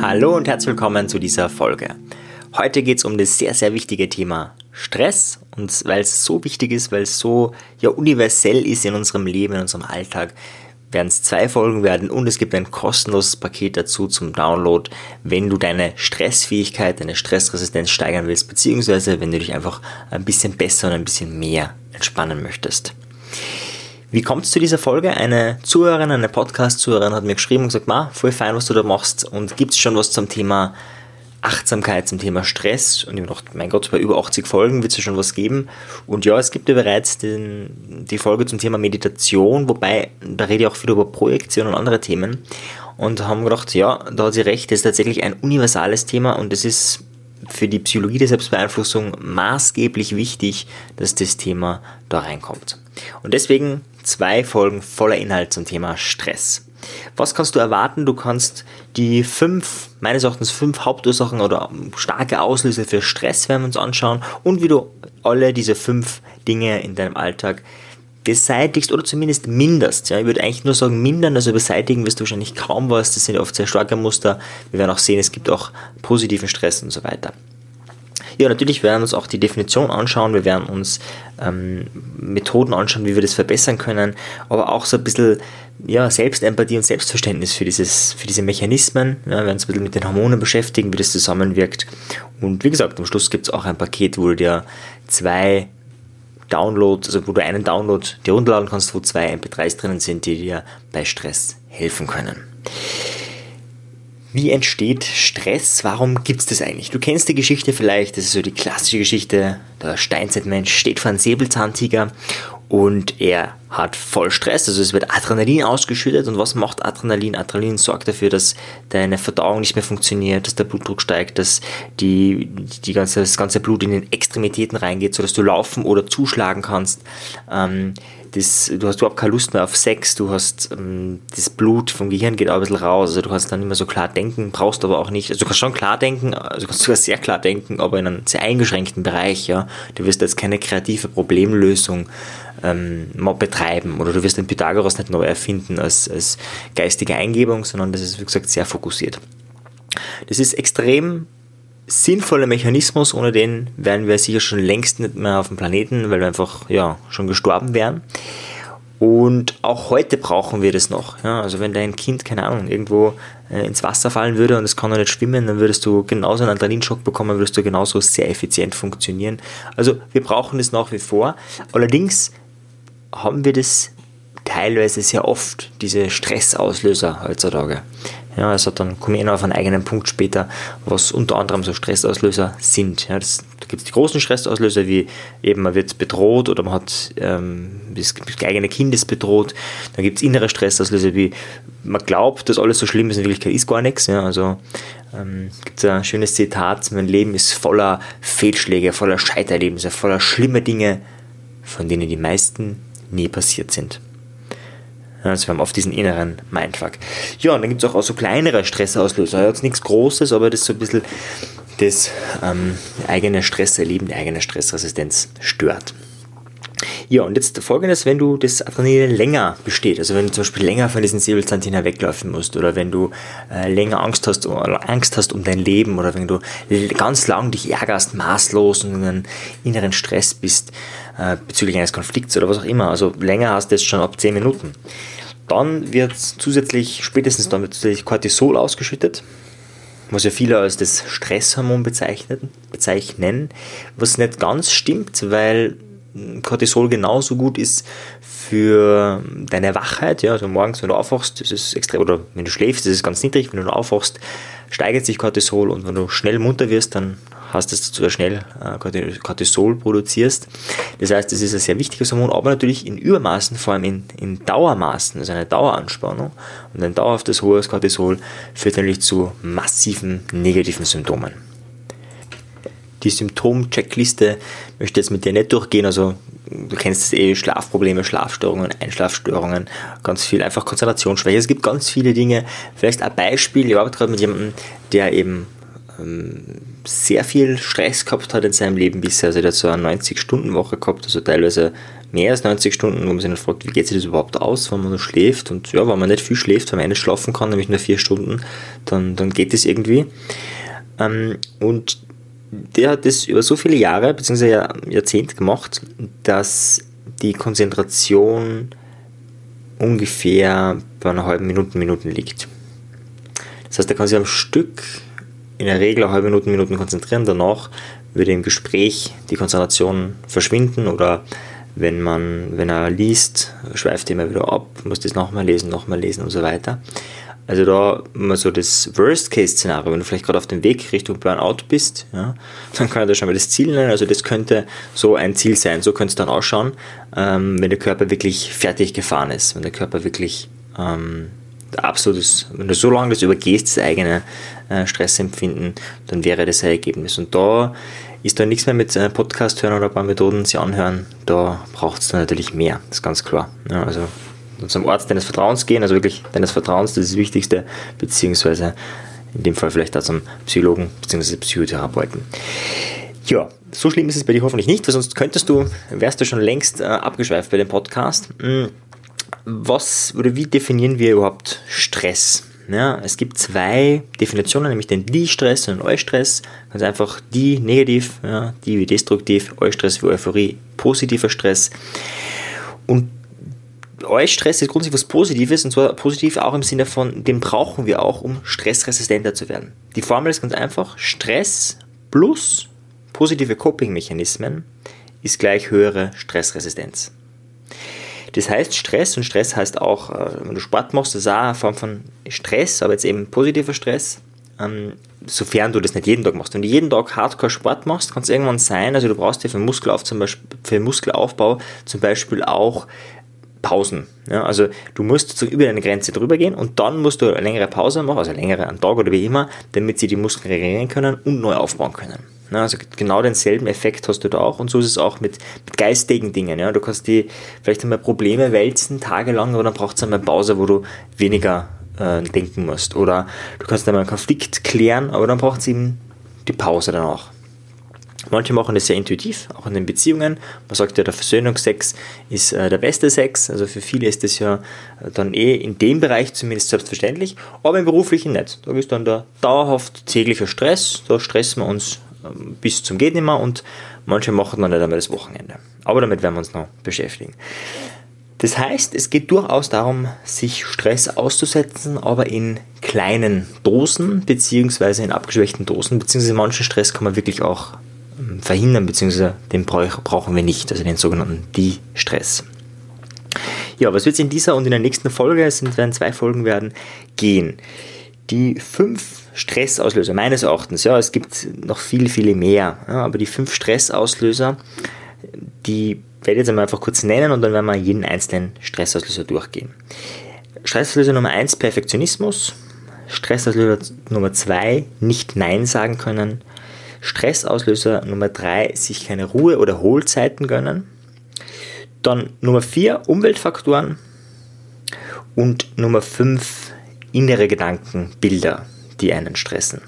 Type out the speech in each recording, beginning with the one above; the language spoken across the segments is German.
Hallo und herzlich willkommen zu dieser Folge. Heute geht es um das sehr, sehr wichtige Thema Stress und weil es so wichtig ist, weil es so ja universell ist in unserem Leben, in unserem Alltag, werden es zwei Folgen werden und es gibt ein kostenloses Paket dazu zum Download, wenn du deine Stressfähigkeit, deine Stressresistenz steigern willst, beziehungsweise wenn du dich einfach ein bisschen besser und ein bisschen mehr entspannen möchtest. Wie kommt es zu dieser Folge? Eine Zuhörerin, eine Podcast-Zuhörerin hat mir geschrieben und gesagt, ma, voll fein, was du da machst und gibt es schon was zum Thema Achtsamkeit zum Thema Stress und ich habe gedacht, mein Gott, bei über 80 Folgen wird es ja schon was geben. Und ja, es gibt ja bereits den, die Folge zum Thema Meditation, wobei da rede ich auch viel über Projektion und andere Themen. Und haben gedacht, ja, da hat sie recht, das ist tatsächlich ein universales Thema und es ist für die Psychologie der Selbstbeeinflussung maßgeblich wichtig, dass das Thema da reinkommt. Und deswegen zwei Folgen voller Inhalt zum Thema Stress. Was kannst du erwarten? Du kannst die fünf, meines Erachtens fünf Hauptursachen oder starke Auslöser für Stress werden wir uns anschauen und wie du alle diese fünf Dinge in deinem Alltag beseitigst oder zumindest minderst. Ja, ich würde eigentlich nur sagen mindern, also beseitigen wirst du wahrscheinlich kaum was. Das sind oft sehr starke Muster. Wir werden auch sehen, es gibt auch positiven Stress und so weiter. Ja, natürlich werden wir uns auch die Definition anschauen, wir werden uns ähm, Methoden anschauen, wie wir das verbessern können, aber auch so ein bisschen ja, Selbstempathie und Selbstverständnis für, dieses, für diese Mechanismen. Ja, wir werden uns ein bisschen mit den Hormonen beschäftigen, wie das zusammenwirkt. Und wie gesagt, am Schluss gibt es auch ein Paket, wo du dir zwei Downloads, also wo du einen Download dir runterladen kannst, wo zwei MP3s drinnen sind, die dir bei Stress helfen können. Wie entsteht Stress? Warum gibt es das eigentlich? Du kennst die Geschichte vielleicht, das ist so die klassische Geschichte. Der Steinzeitmensch steht vor einem Säbelzahntiger und er hat voll Stress, also es wird Adrenalin ausgeschüttet und was macht Adrenalin? Adrenalin sorgt dafür, dass deine Verdauung nicht mehr funktioniert, dass der Blutdruck steigt, dass die, die ganze, das ganze Blut in den Extremitäten reingeht, sodass du laufen oder zuschlagen kannst. Ähm, das, du hast überhaupt keine Lust mehr auf Sex, du hast ähm, das Blut vom Gehirn geht auch ein bisschen raus, also du kannst dann nicht mehr so klar denken, brauchst aber auch nicht, also du kannst schon klar denken, also du kannst sogar sehr klar denken, aber in einem sehr eingeschränkten Bereich, ja. Du wirst jetzt keine kreative Problemlösung ähm, betreiben oder du wirst den Pythagoras nicht neu erfinden als, als geistige Eingebung, sondern das ist, wie gesagt, sehr fokussiert. Das ist extrem sinnvoller Mechanismus, ohne den wären wir sicher schon längst nicht mehr auf dem Planeten, weil wir einfach ja, schon gestorben wären. Und auch heute brauchen wir das noch. Ja, also wenn dein Kind, keine Ahnung, irgendwo äh, ins Wasser fallen würde und es kann noch nicht schwimmen, dann würdest du genauso einen Adrenalinschock bekommen, würdest du genauso sehr effizient funktionieren. Also wir brauchen das nach wie vor. Allerdings haben wir das teilweise sehr oft, diese Stressauslöser heutzutage. Ja, also dann komme ich noch auf einen eigenen Punkt später, was unter anderem so Stressauslöser sind. Ja, das, da gibt es die großen Stressauslöser, wie eben man wird bedroht oder man hat ähm, das, eigene Kind bedroht. Dann gibt es innere Stressauslöser, wie man glaubt, dass alles so schlimm ist, in Wirklichkeit ist gar nichts. Ja, also ähm, gibt es ein schönes Zitat, mein Leben ist voller Fehlschläge, voller Scheiterlebnisse, voller schlimmer Dinge, von denen die meisten nie passiert sind. Also wir haben oft diesen inneren Mindfuck. Ja, und dann gibt es auch, auch so kleinere Stressauslöser. Jetzt nichts Großes, aber das so ein bisschen das ähm, eigene Stresserleben, die eigene Stressresistenz stört. Ja, und jetzt folgendes, wenn du das Adrenalin länger besteht, also wenn du zum Beispiel länger von diesen Säbelzahntiger weglaufen musst oder wenn du äh, länger Angst hast, oder Angst hast um dein Leben oder wenn du ganz lang dich ärgerst, maßlos und in einem inneren Stress bist äh, bezüglich eines Konflikts oder was auch immer, also länger hast du es schon ab 10 Minuten, dann wird zusätzlich, spätestens dann wird zusätzlich Cortisol ausgeschüttet, was ja viele als das Stresshormon bezeichnen, bezeichnen, was nicht ganz stimmt, weil Cortisol genauso gut ist für deine Wachheit. Ja, also morgens, wenn du aufwachst, ist es extrem, oder wenn du schläfst, ist es ganz niedrig. Wenn du aufwachst, steigert sich Cortisol und wenn du schnell munter wirst, dann hast du es, dass du schnell äh, Cortisol produzierst. Das heißt, es ist ein sehr wichtiges Hormon, aber natürlich in Übermaßen, vor allem in, in Dauermaßen, also eine Daueranspannung und ein dauerhaftes hohes Cortisol führt natürlich zu massiven negativen Symptomen die Symptom-Checkliste möchte ich jetzt mit dir nicht durchgehen. Also du kennst es eh, Schlafprobleme, Schlafstörungen, Einschlafstörungen, ganz viel, einfach Konzentrationsschwäche. Es gibt ganz viele Dinge. Vielleicht ein Beispiel, ich arbeite gerade mit jemandem, der eben ähm, sehr viel Stress gehabt hat in seinem Leben bisher. Also der hat so eine 90-Stunden-Woche gehabt, also teilweise mehr als 90 Stunden, wo man sich dann fragt, wie geht sich das überhaupt aus, wenn man nur schläft. Und ja, wenn man nicht viel schläft, wenn man nicht schlafen kann, nämlich nur vier Stunden, dann, dann geht es irgendwie. Ähm, und der hat das über so viele Jahre, beziehungsweise Jahrzehnte gemacht, dass die Konzentration ungefähr bei einer halben Minute, Minuten liegt. Das heißt, er kann sich am Stück in der Regel eine halbe Minute, Minuten konzentrieren. Danach würde im Gespräch die Konzentration verschwinden oder wenn man, wenn er liest, schweift er immer wieder ab, muss das nochmal lesen, nochmal lesen und so weiter. Also da mal so das Worst-Case-Szenario, wenn du vielleicht gerade auf dem Weg Richtung Burnout bist, ja, dann kann ich da schon mal das Ziel nennen. Also das könnte so ein Ziel sein. So könnte es dann ausschauen, ähm, wenn der Körper wirklich fertig gefahren ist, wenn der Körper wirklich ähm, absolutes, wenn du so lange das übergehst, das eigene äh, Stressempfinden, dann wäre das ein Ergebnis. Und da ist da nichts mehr mit äh, Podcast hören oder ein paar Methoden sie anhören, da braucht es dann natürlich mehr, das ist ganz klar. Ja, also zum Arzt deines Vertrauens gehen, also wirklich deines Vertrauens, das ist das Wichtigste, beziehungsweise in dem Fall vielleicht auch zum Psychologen bzw. Psychotherapeuten. Ja, so schlimm ist es bei dir hoffentlich nicht, weil sonst könntest du, wärst du schon längst äh, abgeschweift bei dem Podcast. Hm, was oder wie definieren wir überhaupt Stress? Ja, es gibt zwei Definitionen, nämlich den Die-Stress und den Eu-Stress. Ganz einfach die negativ, ja, die wie destruktiv, Eu-Stress wie Euphorie, positiver Stress. Und Eustress ist grundsätzlich was Positives und zwar positiv auch im Sinne von, den brauchen wir auch, um stressresistenter zu werden. Die Formel ist ganz einfach: Stress plus positive Coping-Mechanismen ist gleich höhere Stressresistenz. Das heißt, Stress und Stress heißt auch, äh, wenn du Sport machst, das ist auch eine Form von Stress, aber jetzt eben positiver Stress, ähm, sofern du das nicht jeden Tag machst. Wenn du jeden Tag Hardcore Sport machst, kann es irgendwann sein, also du brauchst dir für, Muskelauf zum Beispiel, für Muskelaufbau zum Beispiel auch Pausen. Ja, also du musst so über deine Grenze drüber gehen und dann musst du eine längere Pause machen, also längere am Tag oder wie immer, damit sie die Muskeln regenerieren können und neu aufbauen können. Ja, also genau denselben Effekt hast du da auch und so ist es auch mit, mit geistigen Dingen. Ja. Du kannst die vielleicht einmal Probleme wälzen, tagelang, aber dann braucht es einmal Pause, wo du weniger äh, denken musst. Oder du kannst einmal einen Konflikt klären, aber dann braucht es eben die Pause danach. Manche machen das sehr intuitiv, auch in den Beziehungen. Man sagt ja, der Versöhnungsex ist äh, der beste Sex. Also für viele ist das ja äh, dann eh in dem Bereich zumindest selbstverständlich, aber im beruflichen nicht. Da ist dann der dauerhaft tägliche Stress. Da stressen wir uns ähm, bis zum geht nimmer und manche machen dann nicht einmal das Wochenende. Aber damit werden wir uns noch beschäftigen. Das heißt, es geht durchaus darum, sich Stress auszusetzen, aber in kleinen Dosen, beziehungsweise in abgeschwächten Dosen, beziehungsweise manchen Stress kann man wirklich auch verhindern, beziehungsweise den brauchen wir nicht, also den sogenannten Die-Stress. Ja, was wird es in dieser und in der nächsten Folge, es werden zwei Folgen werden, gehen? Die fünf Stressauslöser, meines Erachtens, ja, es gibt noch viel, viele mehr, ja, aber die fünf Stressauslöser, die werde ich jetzt einmal einfach kurz nennen und dann werden wir jeden einzelnen Stressauslöser durchgehen. Stressauslöser Nummer 1, Perfektionismus. Stressauslöser Nummer 2, nicht Nein sagen können. Stressauslöser Nummer 3, sich keine Ruhe- oder Hohlzeiten gönnen. Dann Nummer 4, Umweltfaktoren. Und Nummer 5, innere Gedanken, Bilder, die einen stressen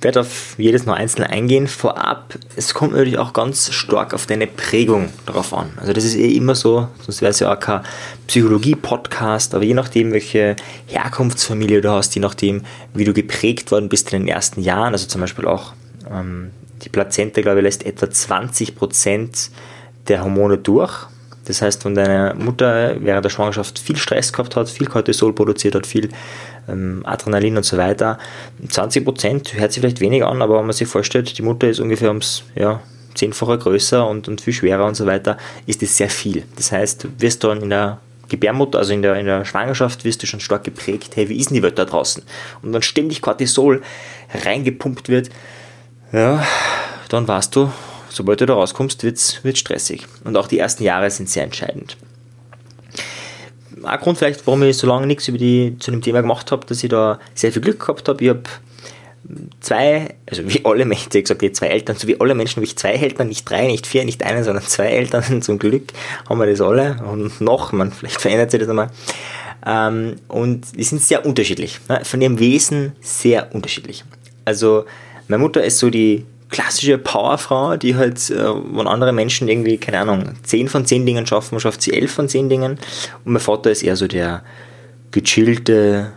werde auf jedes noch einzeln eingehen. Vorab, es kommt natürlich auch ganz stark auf deine Prägung darauf an. Also das ist eh immer so, sonst wäre es ja auch kein Psychologie-Podcast, aber je nachdem, welche Herkunftsfamilie du hast, je nachdem, wie du geprägt worden bist in den ersten Jahren, also zum Beispiel auch ähm, die Plazenta, glaube ich, lässt etwa 20% der Hormone durch. Das heißt, wenn deine Mutter während der Schwangerschaft viel Stress gehabt hat, viel Cortisol produziert hat, viel ähm, Adrenalin und so weiter. 20 Prozent hört sich vielleicht weniger an, aber wenn man sich vorstellt, die Mutter ist ungefähr ums ja, zehnfache größer und, und viel schwerer und so weiter, ist das sehr viel. Das heißt, du wirst dann in der Gebärmutter, also in der, in der Schwangerschaft, wirst du schon stark geprägt, hey, wie ist denn die Welt da draußen? Und wenn ständig Cortisol reingepumpt wird, ja, dann weißt du, sobald du da rauskommst, wird es stressig. Und auch die ersten Jahre sind sehr entscheidend ein Grund vielleicht, warum ich so lange nichts über die, zu dem Thema gemacht habe, dass ich da sehr viel Glück gehabt habe. Ich habe zwei, also wie alle Menschen, ich gesagt, zwei Eltern, so wie alle Menschen habe ich zwei Eltern, nicht drei, nicht vier, nicht einen, sondern zwei Eltern. Zum Glück haben wir das alle und noch, man, vielleicht verändert sich das einmal. Ähm, und die sind sehr unterschiedlich, ne? von ihrem Wesen sehr unterschiedlich. Also meine Mutter ist so die klassische Powerfrau, die halt, äh, wenn andere Menschen irgendwie, keine Ahnung, 10 von 10 Dingen schaffen, schafft sie 11 von 10 Dingen. Und mein Vater ist eher so der gechillte,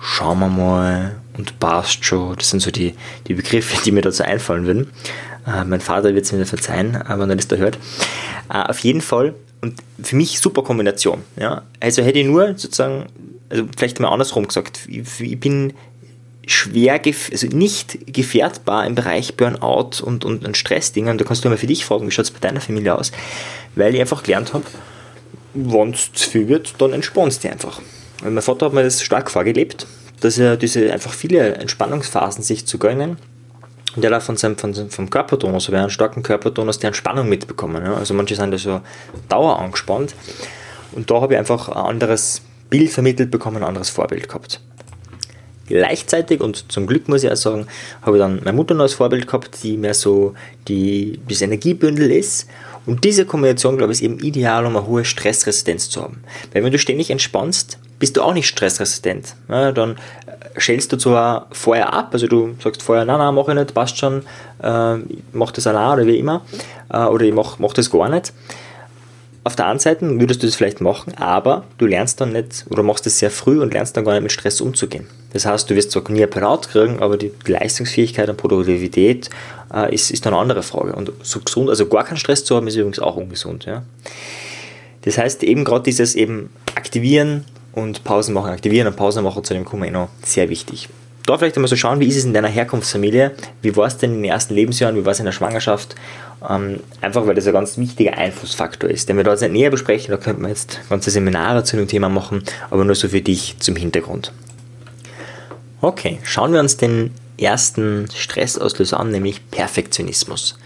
schauen wir mal und passt schon. Das sind so die, die Begriffe, die mir dazu einfallen würden. Äh, mein Vater wird es mir verzeihen, äh, wenn er das da hört. Auf jeden Fall, und für mich super Kombination. Ja? Also hätte ich nur sozusagen, also vielleicht mal andersrum gesagt, ich bin schwer, also nicht gefährdbar im Bereich Burnout und, und, und Stressdingen. Da kannst du mal für dich fragen, wie schaut es bei deiner Familie aus? Weil ich einfach gelernt habe, wenn es zu viel wird, dann entspannst du einfach. Und mein Vater hat mir das stark vorgelebt, dass er diese einfach viele Entspannungsphasen sich zu gönnen. Und er hat von seinem, von seinem vom Körpertonus, aber einen starken Körpertonus, der Entspannung mitbekommen. Ja? Also manche sind da so Dauer angespannt. Und da habe ich einfach ein anderes Bild vermittelt bekommen, ein anderes Vorbild gehabt. Gleichzeitig, und zum Glück muss ich auch sagen, habe ich dann meine Mutter noch als Vorbild gehabt, die mehr so die, das Energiebündel ist. Und diese Kombination, glaube ich, ist eben ideal, um eine hohe Stressresistenz zu haben. Weil wenn du ständig entspannst, bist du auch nicht stressresistent. Ja, dann schälst du zwar vorher ab, also du sagst vorher, nein, nein, mach ich nicht, passt schon, äh, mach das allein oder wie immer, äh, oder ich mach, mach das gar nicht auf der einen Seite würdest du das vielleicht machen, aber du lernst dann nicht oder machst es sehr früh und lernst dann gar nicht mit Stress umzugehen. Das heißt, du wirst zwar nie Apparat kriegen, aber die Leistungsfähigkeit und Produktivität äh, ist, ist dann eine andere Frage. Und so gesund, also gar keinen Stress zu haben, ist übrigens auch ungesund. Ja? Das heißt, eben gerade dieses eben Aktivieren und Pausen machen, aktivieren und Pausen machen, zu dem wir noch sehr wichtig da vielleicht einmal so schauen, wie ist es in deiner Herkunftsfamilie, wie war es denn in den ersten Lebensjahren, wie war es in der Schwangerschaft, ähm, einfach weil das ein ganz wichtiger Einflussfaktor ist, den wir da jetzt nicht näher besprechen, da könnten wir jetzt ganze Seminare zu dem Thema machen, aber nur so für dich zum Hintergrund. Okay, schauen wir uns den ersten Stressauslöser an, nämlich Perfektionismus.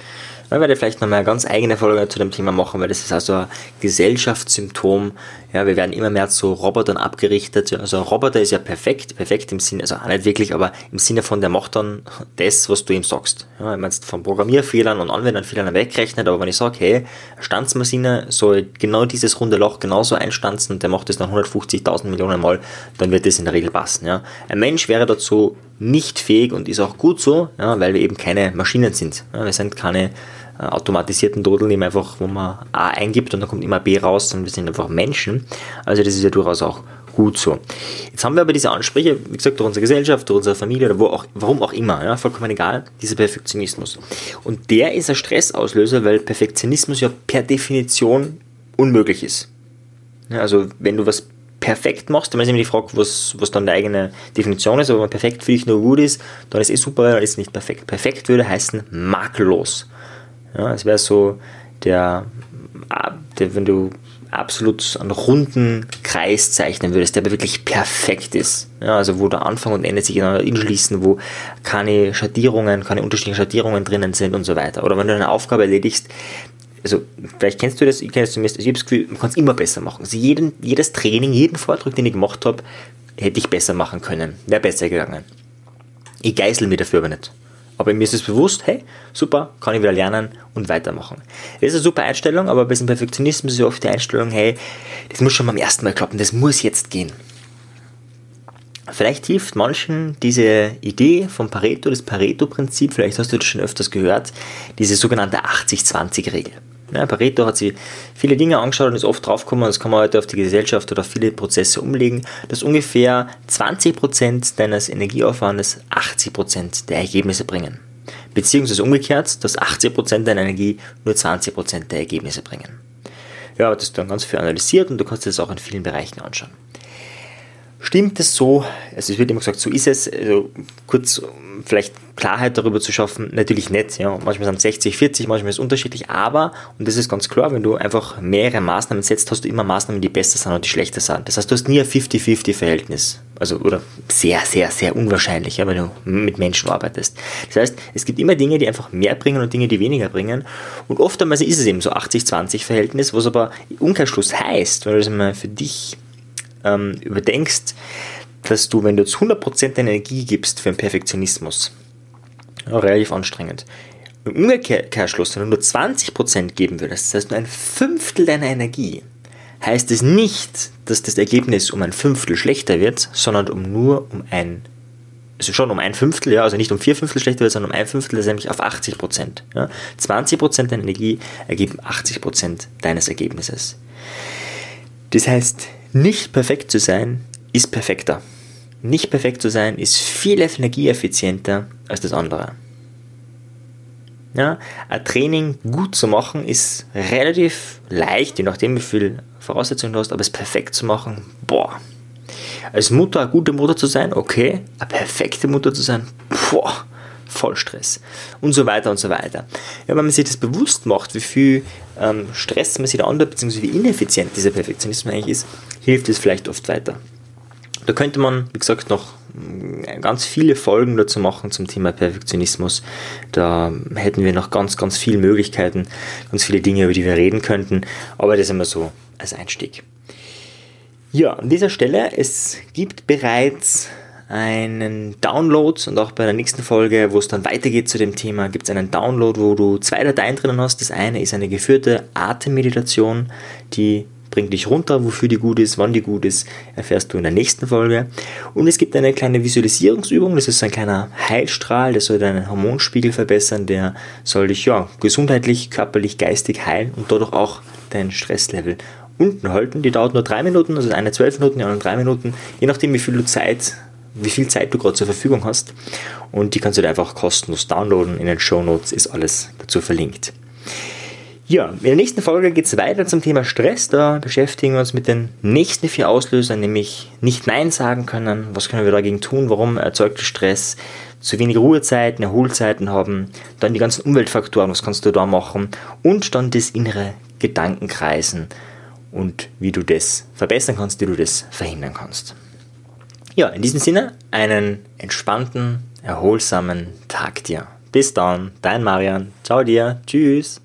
Ich werde vielleicht nochmal eine ganz eigene Folge zu dem Thema machen, weil das ist also ein Gesellschaftssymptom. Ja, wir werden immer mehr zu Robotern abgerichtet. Also ein Roboter ist ja perfekt, perfekt im Sinne, also nicht wirklich, aber im Sinne von, der macht dann das, was du ihm sagst. Ja, ich meine, von Programmierfehlern und Anwenderfehlern wegrechnet, aber wenn ich sage, hey, Stanzmaschine soll genau dieses runde Loch genauso einstanzen und der macht das dann 150.000 Millionen Mal, dann wird das in der Regel passen. Ja. Ein Mensch wäre dazu nicht fähig und ist auch gut so, ja, weil wir eben keine Maschinen sind. Ja, wir sind keine äh, automatisierten Dodeln, man einfach, wo man A eingibt und dann kommt immer B raus, sondern wir sind einfach Menschen. Also das ist ja durchaus auch gut so. Jetzt haben wir aber diese Ansprüche, wie gesagt, durch unsere Gesellschaft, durch unsere Familie oder wo auch, warum auch immer, ja, vollkommen egal, dieser Perfektionismus. Und der ist ein Stressauslöser, weil Perfektionismus ja per Definition unmöglich ist. Ja, also wenn du was perfekt machst, dann ist immer die Frage, was, was dann deine eigene Definition ist, aber wenn perfekt für dich nur gut ist, dann ist es eh super, dann ist es nicht perfekt. Perfekt würde heißen makellos. Ja, es wäre so der, der, wenn du absolut einen runden Kreis zeichnen würdest, der aber wirklich perfekt ist. Ja, also wo der Anfang und Ende sich ineinander inschließen, wo keine Schattierungen, keine unterschiedlichen Schattierungen drinnen sind und so weiter. Oder wenn du eine Aufgabe erledigst, also vielleicht kennst du das, ich kenne es zumindest, ich habe das Gefühl, man kann es immer besser machen. Also jeden, jedes Training, jeden Vortrag, den ich gemacht habe, hätte ich besser machen können, wäre besser gegangen. Ich geißel mir dafür aber nicht. Aber mir ist es bewusst, hey, super, kann ich wieder lernen und weitermachen. Das ist eine super Einstellung, aber bei diesem Perfektionismus ist ja oft die Einstellung, hey, das muss schon beim ersten Mal klappen, das muss jetzt gehen. Vielleicht hilft manchen diese Idee vom Pareto, das Pareto-Prinzip, vielleicht hast du das schon öfters gehört, diese sogenannte 80-20-Regel. Ja, Pareto hat sich viele Dinge angeschaut und ist oft draufgekommen, das kann man heute auf die Gesellschaft oder auf viele Prozesse umlegen, dass ungefähr 20% deines Energieaufwandes 80% der Ergebnisse bringen. Beziehungsweise umgekehrt, dass 80% deiner Energie nur 20% der Ergebnisse bringen. Ja, das ist dann ganz viel analysiert und du kannst das auch in vielen Bereichen anschauen. Stimmt es so, also es wird immer gesagt, so ist es, also kurz vielleicht Klarheit darüber zu schaffen, natürlich nicht. Ja. Manchmal sind es 60, 40, manchmal ist es unterschiedlich, aber, und das ist ganz klar, wenn du einfach mehrere Maßnahmen setzt, hast du immer Maßnahmen, die besser sind und die schlechter sind. Das heißt, du hast nie ein 50-50-Verhältnis. Also, oder sehr, sehr, sehr unwahrscheinlich, ja, wenn du mit Menschen arbeitest. Das heißt, es gibt immer Dinge, die einfach mehr bringen und Dinge, die weniger bringen. Und oftmals ist es eben so 80-20-Verhältnis, was aber im Umkehrschluss heißt, wenn du das mal für dich ähm, überdenkst, dass du, wenn du jetzt 100% deiner Energie gibst für einen Perfektionismus, ja, relativ anstrengend, im Umkehrschluss, wenn du nur 20% geben würdest, das heißt nur ein Fünftel deiner Energie, heißt es nicht, dass das Ergebnis um ein Fünftel schlechter wird, sondern um nur um ein also schon um ein Fünftel, ja, also nicht um vier Fünftel schlechter wird, sondern um ein Fünftel, das ist nämlich auf 80 Prozent. Ja. 20 Prozent deiner Energie ergeben 80 Prozent deines Ergebnisses. Das heißt, nicht perfekt zu sein, ist perfekter. Nicht perfekt zu sein, ist viel energieeffizienter als das andere. Ja, ein Training gut zu machen ist relativ leicht, je nachdem wie viel Voraussetzungen du hast, aber es perfekt zu machen, boah. Als Mutter eine gute Mutter zu sein, okay, eine perfekte Mutter zu sein, boah, voll Stress. Und so weiter und so weiter. Ja, wenn man sich das bewusst macht, wie viel ähm, Stress man sich da andert, beziehungsweise wie ineffizient dieser Perfektionismus eigentlich ist, hilft es vielleicht oft weiter. Da könnte man, wie gesagt, noch mm, ganz viele Folgen dazu machen zum Thema Perfektionismus. Da hätten wir noch ganz, ganz viele Möglichkeiten, ganz viele Dinge, über die wir reden könnten. Aber das immer so als Einstieg. Ja, an dieser Stelle, es gibt bereits einen Download und auch bei der nächsten Folge, wo es dann weitergeht zu dem Thema, gibt es einen Download, wo du zwei Dateien drinnen hast. Das eine ist eine geführte Atemmeditation, die bringt dich runter, wofür die gut ist, wann die gut ist, erfährst du in der nächsten Folge. Und es gibt eine kleine Visualisierungsübung, das ist ein kleiner Heilstrahl, der soll deinen Hormonspiegel verbessern, der soll dich ja gesundheitlich, körperlich, geistig heilen und dadurch auch dein Stresslevel unten halten. Die dauert nur drei Minuten, also eine zwölf Minuten, die andere drei Minuten, je nachdem wie viel du Zeit wie viel Zeit du gerade zur Verfügung hast. Und die kannst du dir einfach kostenlos downloaden. In den Show Notes ist alles dazu verlinkt. Ja, in der nächsten Folge geht es weiter zum Thema Stress. Da beschäftigen wir uns mit den nächsten vier Auslösern, nämlich nicht Nein sagen können. Was können wir dagegen tun? Warum erzeugt Stress? Zu wenig Ruhezeiten, Erholzeiten haben. Dann die ganzen Umweltfaktoren, was kannst du da machen? Und dann das innere Gedankenkreisen und wie du das verbessern kannst, wie du das verhindern kannst. Ja, in diesem Sinne, einen entspannten, erholsamen Tag dir. Bis dann, dein Marian. Ciao dir. Tschüss.